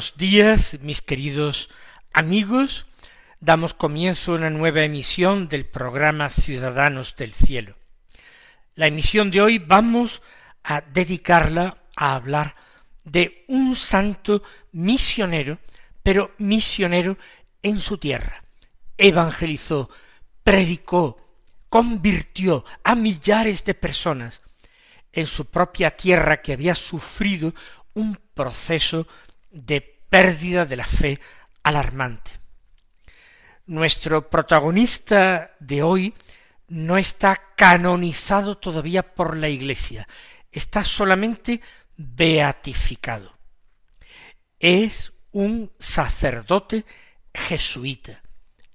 Buenos días, mis queridos amigos. Damos comienzo a una nueva emisión del programa Ciudadanos del Cielo. La emisión de hoy vamos a dedicarla a hablar de un santo misionero, pero misionero en su tierra. Evangelizó, predicó, convirtió a millares de personas en su propia tierra que había sufrido un proceso de pérdida de la fe alarmante. Nuestro protagonista de hoy no está canonizado todavía por la Iglesia, está solamente beatificado. Es un sacerdote jesuita,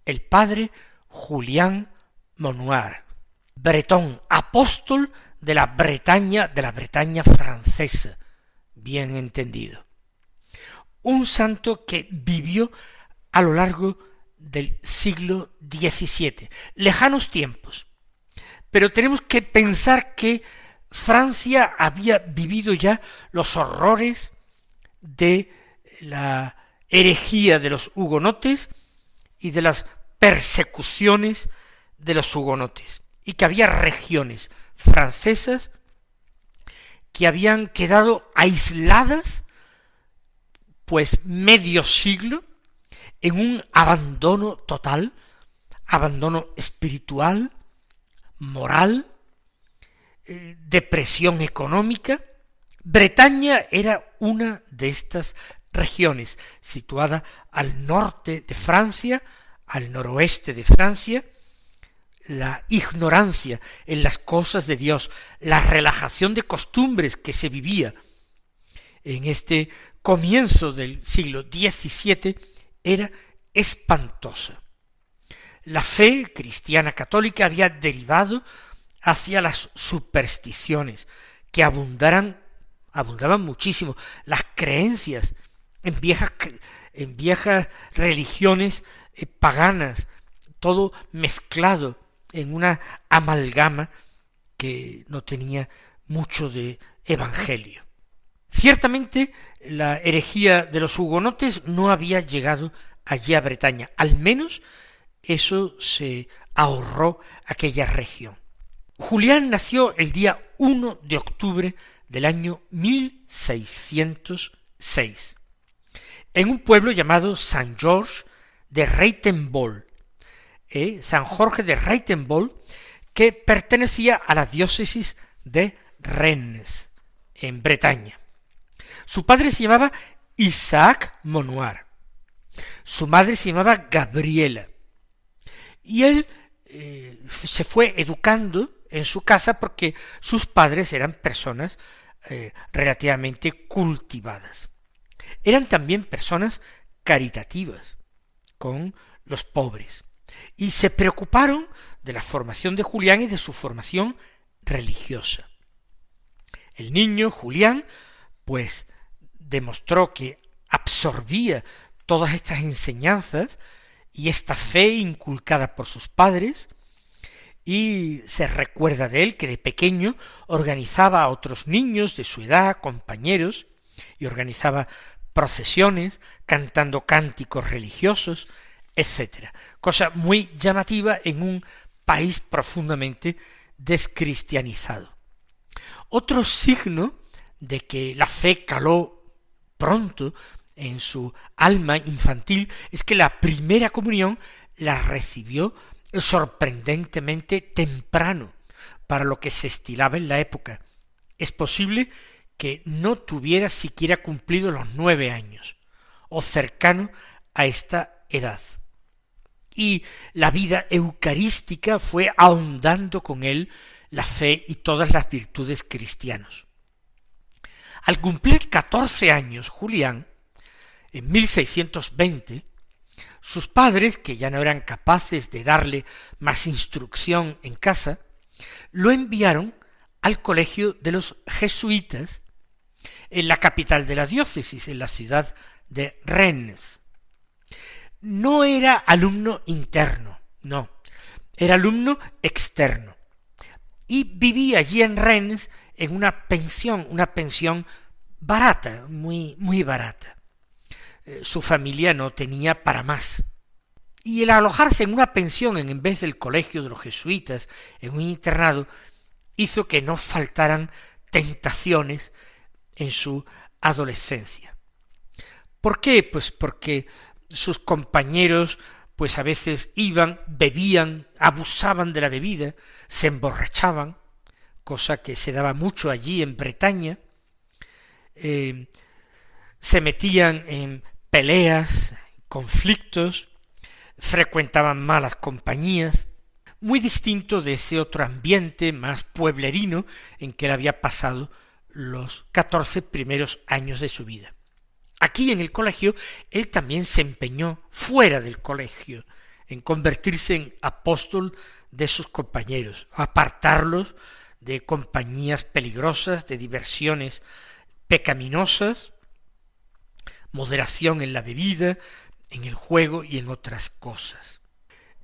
el padre Julián Monuar, bretón, apóstol de la Bretaña, de la Bretaña francesa, bien entendido un santo que vivió a lo largo del siglo XVII, lejanos tiempos. Pero tenemos que pensar que Francia había vivido ya los horrores de la herejía de los hugonotes y de las persecuciones de los hugonotes, y que había regiones francesas que habían quedado aisladas pues medio siglo en un abandono total, abandono espiritual, moral, eh, depresión económica. Bretaña era una de estas regiones, situada al norte de Francia, al noroeste de Francia, la ignorancia en las cosas de Dios, la relajación de costumbres que se vivía en este comienzo del siglo XVII era espantosa. La fe cristiana católica había derivado hacia las supersticiones, que abundaran, abundaban muchísimo, las creencias en viejas, religiones eh, paganas, todo mezclado en una amalgama que no tenía mucho de evangelio. Ciertamente la herejía de los hugonotes no había llegado allí a Bretaña, al menos eso se ahorró aquella región. Julián nació el día 1 de octubre del año 1606 en un pueblo llamado San George de Reitenbol, eh, San Jorge de Reitenbol, que pertenecía a la diócesis de Rennes, en Bretaña. Su padre se llamaba Isaac Monuar. Su madre se llamaba Gabriela. Y él eh, se fue educando en su casa porque sus padres eran personas eh, relativamente cultivadas. Eran también personas caritativas con los pobres y se preocuparon de la formación de Julián y de su formación religiosa. El niño Julián, pues demostró que absorbía todas estas enseñanzas y esta fe inculcada por sus padres, y se recuerda de él que de pequeño organizaba a otros niños de su edad, compañeros, y organizaba procesiones, cantando cánticos religiosos, etc. Cosa muy llamativa en un país profundamente descristianizado. Otro signo de que la fe caló pronto en su alma infantil es que la primera comunión la recibió sorprendentemente temprano para lo que se estilaba en la época. Es posible que no tuviera siquiera cumplido los nueve años, o cercano a esta edad. y la vida eucarística fue ahondando con él la fe y todas las virtudes cristianos. Al cumplir catorce años, Julián, en 1620, sus padres, que ya no eran capaces de darle más instrucción en casa, lo enviaron al colegio de los jesuitas en la capital de la diócesis, en la ciudad de Rennes. No era alumno interno, no, era alumno externo. Y vivía allí en Rennes en una pensión, una pensión barata, muy, muy barata. Eh, su familia no tenía para más. Y el alojarse en una pensión en vez del colegio de los jesuitas, en un internado, hizo que no faltaran tentaciones en su adolescencia. ¿Por qué? Pues porque sus compañeros pues a veces iban, bebían, abusaban de la bebida, se emborrachaban, cosa que se daba mucho allí en Bretaña, eh, se metían en peleas, conflictos, frecuentaban malas compañías, muy distinto de ese otro ambiente más pueblerino en que él había pasado los catorce primeros años de su vida. Aquí en el colegio él también se empeñó fuera del colegio en convertirse en apóstol de sus compañeros, apartarlos de compañías peligrosas, de diversiones pecaminosas, moderación en la bebida, en el juego y en otras cosas.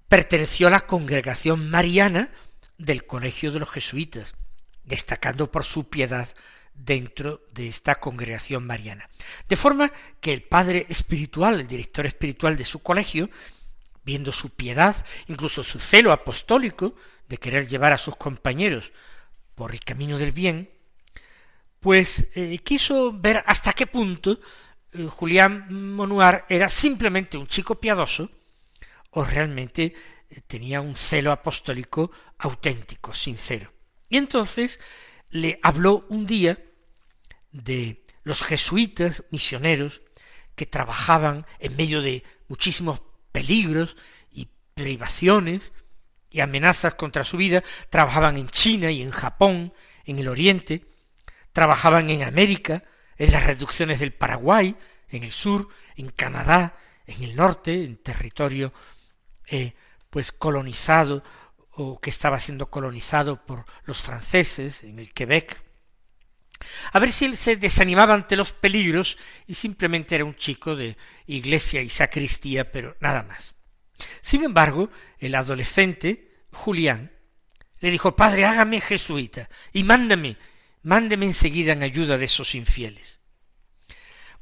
Perteneció a la congregación mariana del Colegio de los Jesuitas, destacando por su piedad dentro de esta congregación mariana. De forma que el padre espiritual, el director espiritual de su colegio, viendo su piedad, incluso su celo apostólico de querer llevar a sus compañeros por el camino del bien, pues eh, quiso ver hasta qué punto eh, Julián Monuar era simplemente un chico piadoso o realmente eh, tenía un celo apostólico auténtico, sincero. Y entonces le habló un día de los jesuitas misioneros que trabajaban en medio de muchísimos peligros y privaciones y amenazas contra su vida, trabajaban en China y en Japón, en el Oriente, trabajaban en América, en las reducciones del Paraguay, en el sur, en Canadá, en el norte, en territorio eh, pues colonizado o que estaba siendo colonizado por los franceses, en el Quebec, a ver si él se desanimaba ante los peligros y simplemente era un chico de iglesia y sacristía, pero nada más. Sin embargo, el adolescente, Julián, le dijo, Padre, hágame jesuita y mándame, mándeme enseguida en ayuda de esos infieles.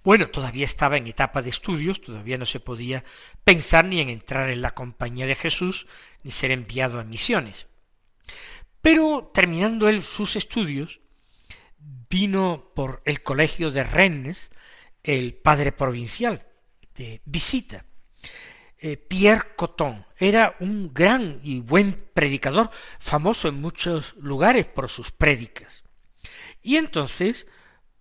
Bueno, todavía estaba en etapa de estudios, todavía no se podía pensar ni en entrar en la compañía de Jesús, ni ser enviado a misiones. Pero terminando él sus estudios, vino por el colegio de Rennes el padre provincial de visita. Eh, Pierre Coton era un gran y buen predicador, famoso en muchos lugares por sus prédicas. Y entonces,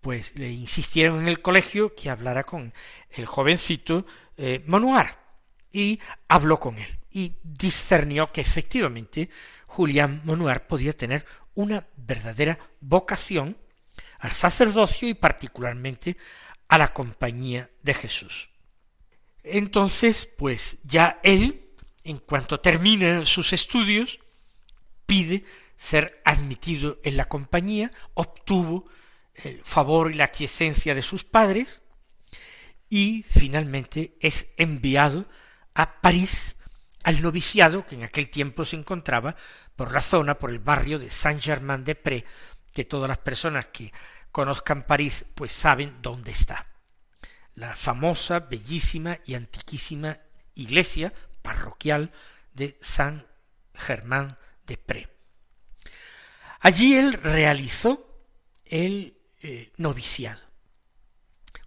pues le insistieron en el colegio que hablara con el jovencito eh, y habló con él y discernió que efectivamente Julián Monuar podía tener una verdadera vocación al sacerdocio y particularmente a la compañía de Jesús. Entonces, pues ya él, en cuanto termina sus estudios, pide ser admitido en la compañía, obtuvo el favor y la aquiescencia de sus padres, y finalmente es enviado a París al noviciado que en aquel tiempo se encontraba por la zona, por el barrio de Saint-Germain-des-Prés, que todas las personas que conozcan París pues saben dónde está. La famosa, bellísima y antiquísima iglesia parroquial de Saint Germain de Pré. Allí él realizó el eh, noviciado.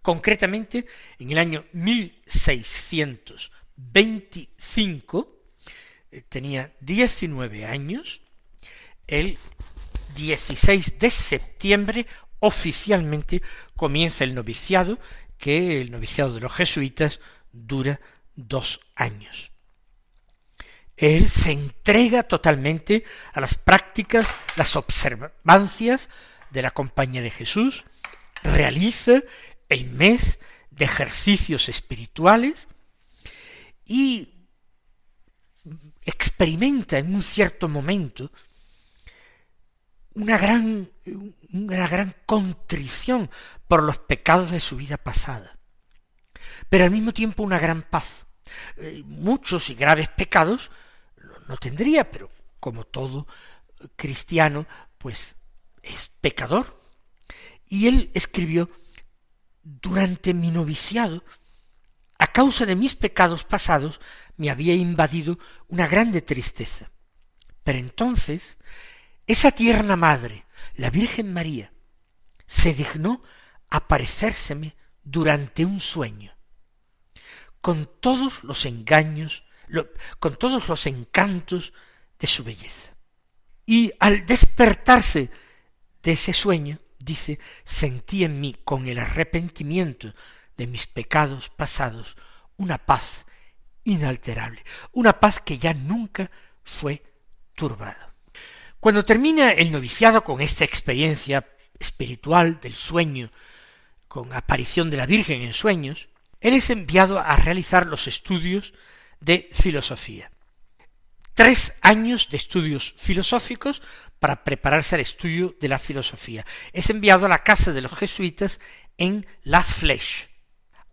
Concretamente, en el año 1625, eh, tenía 19 años, el 16 de septiembre oficialmente comienza el noviciado, que el noviciado de los jesuitas dura dos años. él se entrega totalmente a las prácticas, las observancias de la Compañía de Jesús, realiza el mes de ejercicios espirituales y experimenta en un cierto momento una gran, una gran contrición por los pecados de su vida pasada, pero al mismo tiempo una gran paz. Eh, muchos y graves pecados no tendría, pero como todo cristiano, pues es pecador. Y él escribió, durante mi noviciado, a causa de mis pecados pasados, me había invadido una grande tristeza. Pero entonces, esa tierna madre, la Virgen María, se dignó aparecérseme durante un sueño, con todos los engaños, con todos los encantos de su belleza. Y al despertarse de ese sueño, dice, sentí en mí con el arrepentimiento de mis pecados pasados una paz inalterable, una paz que ya nunca fue turbada. Cuando termina el noviciado con esta experiencia espiritual del sueño, con aparición de la Virgen en sueños, él es enviado a realizar los estudios de filosofía. Tres años de estudios filosóficos para prepararse al estudio de la filosofía. Es enviado a la casa de los jesuitas en La Flèche.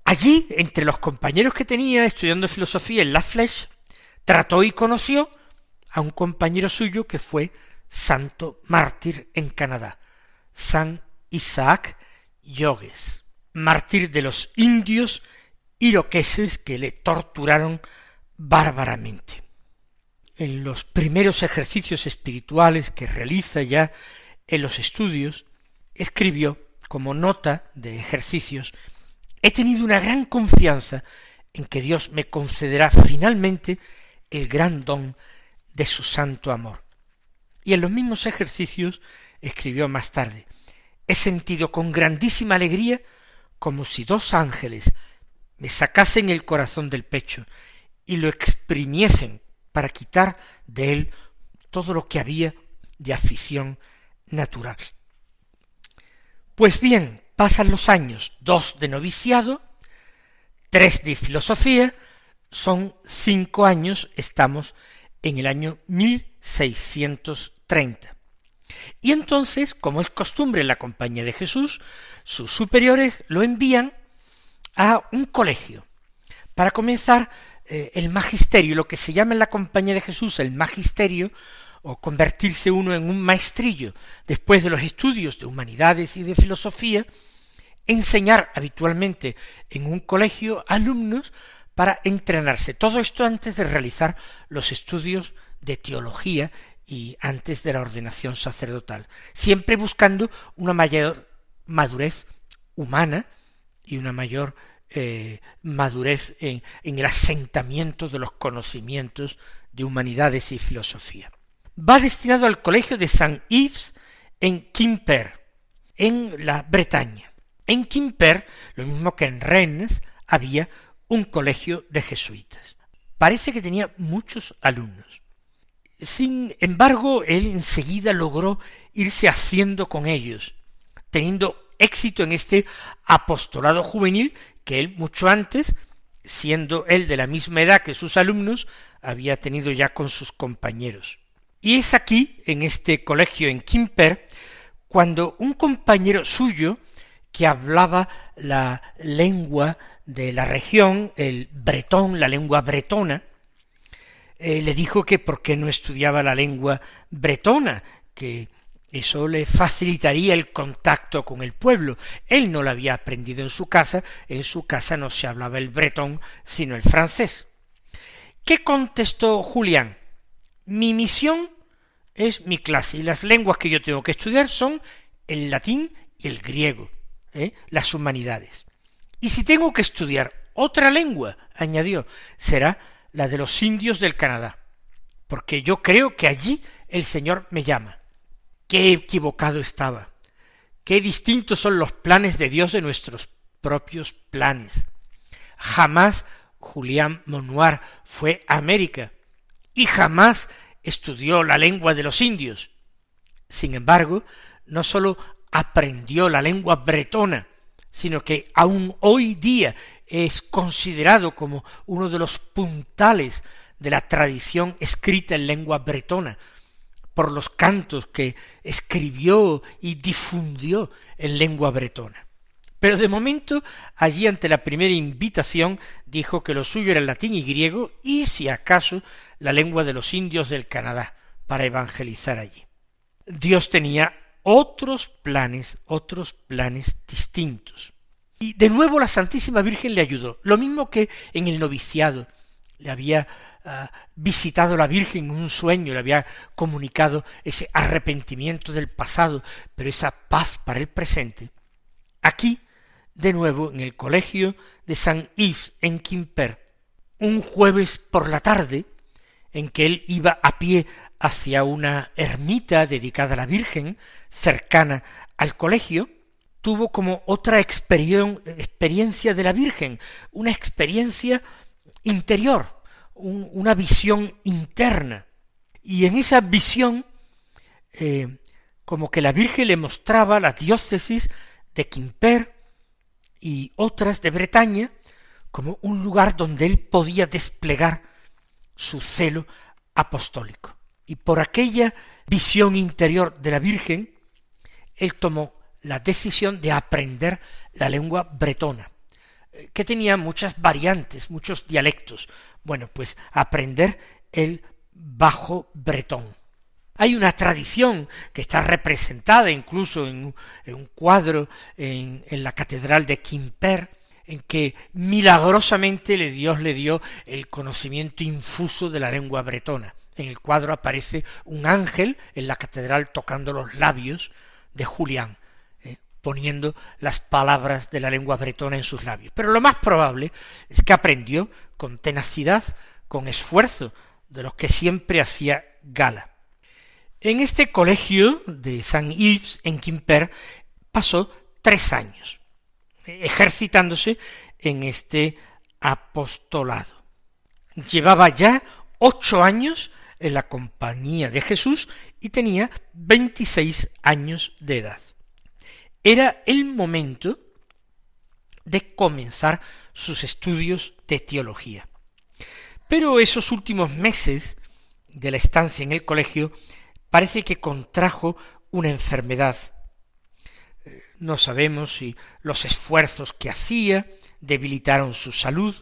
Allí, entre los compañeros que tenía estudiando filosofía en La Flèche, trató y conoció a un compañero suyo que fue santo mártir en Canadá, San Isaac Yogues, mártir de los indios iroqueses que le torturaron bárbaramente en los primeros ejercicios espirituales que realiza ya en los estudios, escribió como nota de ejercicios, he tenido una gran confianza en que Dios me concederá finalmente el gran don de su santo amor. Y en los mismos ejercicios escribió más tarde, he sentido con grandísima alegría como si dos ángeles me sacasen el corazón del pecho y lo exprimiesen para quitar de él todo lo que había de afición natural. Pues bien, pasan los años, dos de noviciado, tres de filosofía, son cinco años, estamos en el año 1630. Y entonces, como es costumbre en la Compañía de Jesús, sus superiores lo envían a un colegio para comenzar eh, el magisterio, lo que se llama en la Compañía de Jesús el magisterio, o convertirse uno en un maestrillo después de los estudios de humanidades y de filosofía, enseñar habitualmente en un colegio alumnos para entrenarse. Todo esto antes de realizar los estudios de teología y antes de la ordenación sacerdotal, siempre buscando una mayor madurez humana y una mayor eh, madurez en, el asentamiento de los conocimientos de humanidades y filosofía. Va destinado al colegio de Saint Yves en Quimper, en la Bretaña. En Quimper, lo mismo que en Rennes, había un colegio de jesuitas. Parece que tenía muchos alumnos. Sin embargo, él enseguida logró irse haciendo con ellos, teniendo éxito en este apostolado juvenil que él mucho antes, siendo él de la misma edad que sus alumnos, había tenido ya con sus compañeros. Y es aquí, en este colegio en Quimper, cuando un compañero suyo, que hablaba la lengua de la región, el bretón, la lengua bretona, eh, le dijo que por qué no estudiaba la lengua bretona, que eso le facilitaría el contacto con el pueblo. Él no lo había aprendido en su casa, en su casa no se hablaba el bretón, sino el francés. ¿Qué contestó Julián? Mi misión es mi clase y las lenguas que yo tengo que estudiar son el latín y el griego, ¿eh? las humanidades. Y si tengo que estudiar otra lengua, añadió, será la de los indios del Canadá, porque yo creo que allí el Señor me llama. Qué equivocado estaba. Qué distintos son los planes de Dios de nuestros propios planes. Jamás Julián Monoir fue a América y jamás estudió la lengua de los indios. Sin embargo, no sólo aprendió la lengua bretona, sino que aún hoy día es considerado como uno de los puntales de la tradición escrita en lengua bretona, por los cantos que escribió y difundió en lengua bretona. Pero de momento, allí ante la primera invitación, dijo que lo suyo era el latín y griego, y si acaso la lengua de los indios del Canadá, para evangelizar allí. Dios tenía otros planes, otros planes distintos. Y de nuevo la Santísima Virgen le ayudó, lo mismo que en el noviciado. Le había ah, visitado la Virgen en un sueño, le había comunicado ese arrepentimiento del pasado, pero esa paz para el presente. Aquí, de nuevo, en el colegio de San Yves, en Quimper, un jueves por la tarde, en que él iba a pie hacia una ermita dedicada a la Virgen, cercana al colegio, tuvo como otra experiencia de la Virgen, una experiencia interior, una visión interna. Y en esa visión, eh, como que la Virgen le mostraba la diócesis de Quimper y otras de Bretaña como un lugar donde él podía desplegar su celo apostólico. Y por aquella visión interior de la Virgen, él tomó la decisión de aprender la lengua bretona, eh, que tenía muchas variantes, muchos dialectos. Bueno, pues aprender el bajo bretón. Hay una tradición que está representada incluso en, un cuadro en, en, la catedral de Quimper, en que milagrosamente Dios le dio el conocimiento infuso de la lengua bretona. En el cuadro aparece un ángel en la catedral tocando los labios de Julián poniendo las palabras de la lengua bretona en sus labios. Pero lo más probable es que aprendió con tenacidad, con esfuerzo, de los que siempre hacía gala. En este colegio de San Yves, en Quimper, pasó tres años, ejercitándose en este apostolado. Llevaba ya ocho años en la compañía de Jesús y tenía veintiséis años de edad era el momento de comenzar sus estudios de teología. Pero esos últimos meses de la estancia en el colegio parece que contrajo una enfermedad. Eh, no sabemos si los esfuerzos que hacía debilitaron su salud.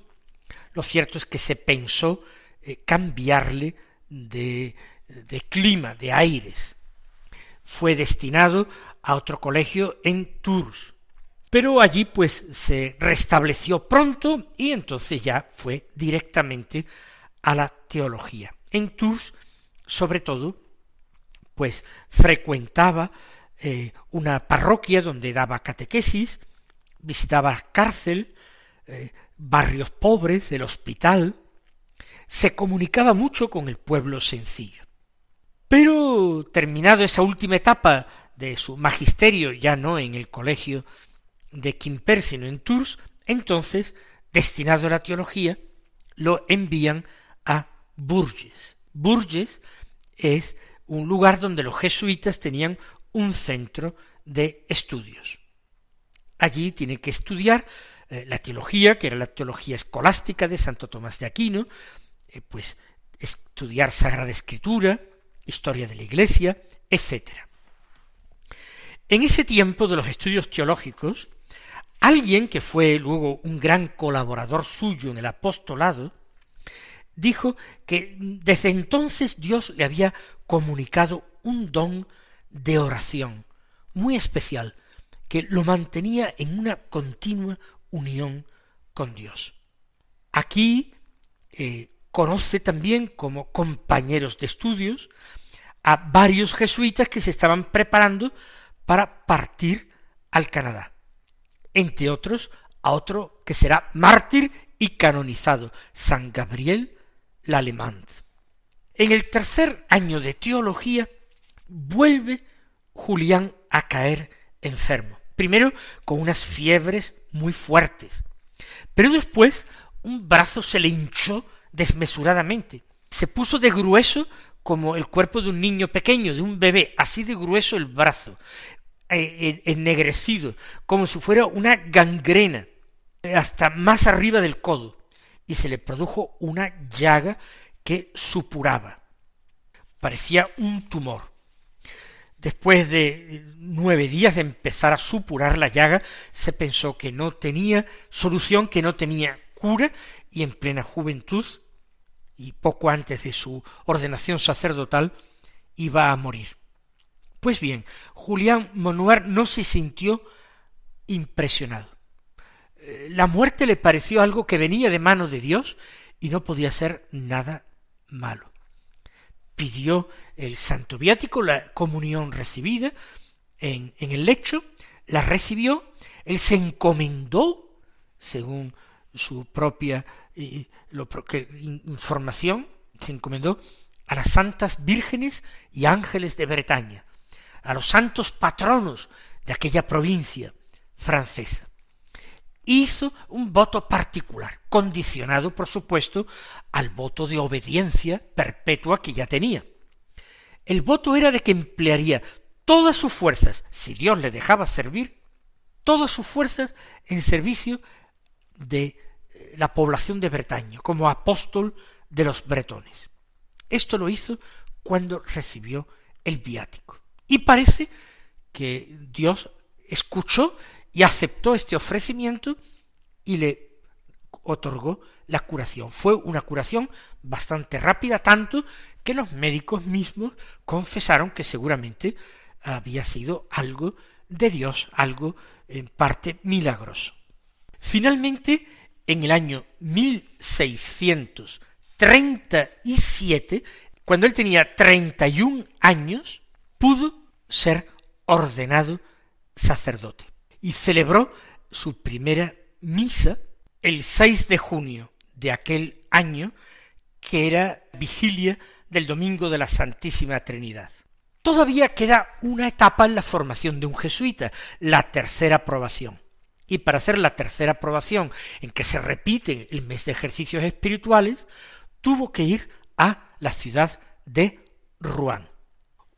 Lo cierto es que se pensó eh, cambiarle de, de clima, de aires. Fue destinado a otro colegio en Tours. Pero allí pues se restableció pronto y entonces ya fue directamente a la teología. En Tours, sobre todo, pues frecuentaba eh, una parroquia donde daba catequesis, visitaba cárcel, eh, barrios pobres, el hospital, se comunicaba mucho con el pueblo sencillo. Pero terminado esa última etapa de su magisterio, ya no en el colegio de Quimper, sino en Tours, entonces, destinado a la teología, lo envían a Bourges. Bourges es un lugar donde los jesuitas tenían un centro de estudios. Allí tiene que estudiar eh, la teología, que era la teología escolástica de Santo Tomás de Aquino, eh, pues estudiar Sagrada Escritura, historia de la Iglesia, etcétera. En ese tiempo de los estudios teológicos, alguien que fue luego un gran colaborador suyo en el apostolado, dijo que desde entonces Dios le había comunicado un don de oración muy especial, que lo mantenía en una continua unión con Dios. Aquí eh, conoce también como compañeros de estudios a varios jesuitas que se estaban preparando para partir al Canadá. Entre otros, a otro que será mártir y canonizado, San Gabriel Lalemant. En el tercer año de teología, vuelve Julián a caer enfermo. Primero con unas fiebres muy fuertes, pero después un brazo se le hinchó desmesuradamente, se puso de grueso como el cuerpo de un niño pequeño, de un bebé, así de grueso el brazo, eh, ennegrecido, como si fuera una gangrena, hasta más arriba del codo, y se le produjo una llaga que supuraba. Parecía un tumor. Después de nueve días de empezar a supurar la llaga, se pensó que no tenía solución, que no tenía cura, y en plena juventud, y poco antes de su ordenación sacerdotal, iba a morir. Pues bien, Julián Monuar no se sintió impresionado. Eh, la muerte le pareció algo que venía de mano de Dios y no podía ser nada malo. Pidió el santo viático, la comunión recibida en, en el lecho, la recibió, él se encomendó, según su propia lo, información, se encomendó a las santas vírgenes y ángeles de Bretaña, a los santos patronos de aquella provincia francesa. Hizo un voto particular, condicionado, por supuesto, al voto de obediencia perpetua que ya tenía. El voto era de que emplearía todas sus fuerzas, si Dios le dejaba servir, todas sus fuerzas en servicio de eh, la población de Bretaña, como apóstol de los bretones. Esto lo hizo cuando recibió el viático. Y parece que Dios escuchó y aceptó este ofrecimiento y le otorgó la curación. Fue una curación bastante rápida, tanto que los médicos mismos confesaron que seguramente había sido algo de Dios, algo en parte milagroso. Finalmente, en el año 1637, cuando él tenía 31 años, pudo ser ordenado sacerdote y celebró su primera misa el 6 de junio de aquel año, que era vigilia del Domingo de la Santísima Trinidad. Todavía queda una etapa en la formación de un jesuita, la tercera aprobación. Y para hacer la tercera aprobación, en que se repite el mes de ejercicios espirituales, tuvo que ir a la ciudad de Rouen.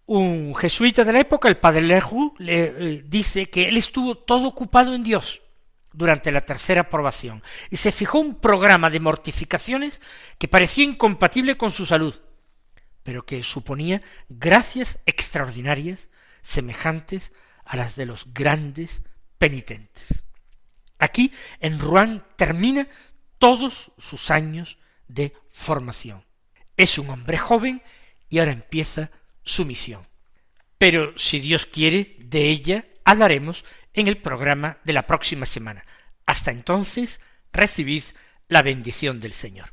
Un jesuita de la época, el padre Leroux, le eh, dice que él estuvo todo ocupado en Dios durante la tercera aprobación y se fijó un programa de mortificaciones que parecía incompatible con su salud, pero que suponía gracias extraordinarias semejantes a las de los grandes penitentes. Aquí, en Rouen, termina todos sus años de formación. Es un hombre joven y ahora empieza su misión. Pero si Dios quiere, de ella hablaremos en el programa de la próxima semana. Hasta entonces, recibid la bendición del Señor.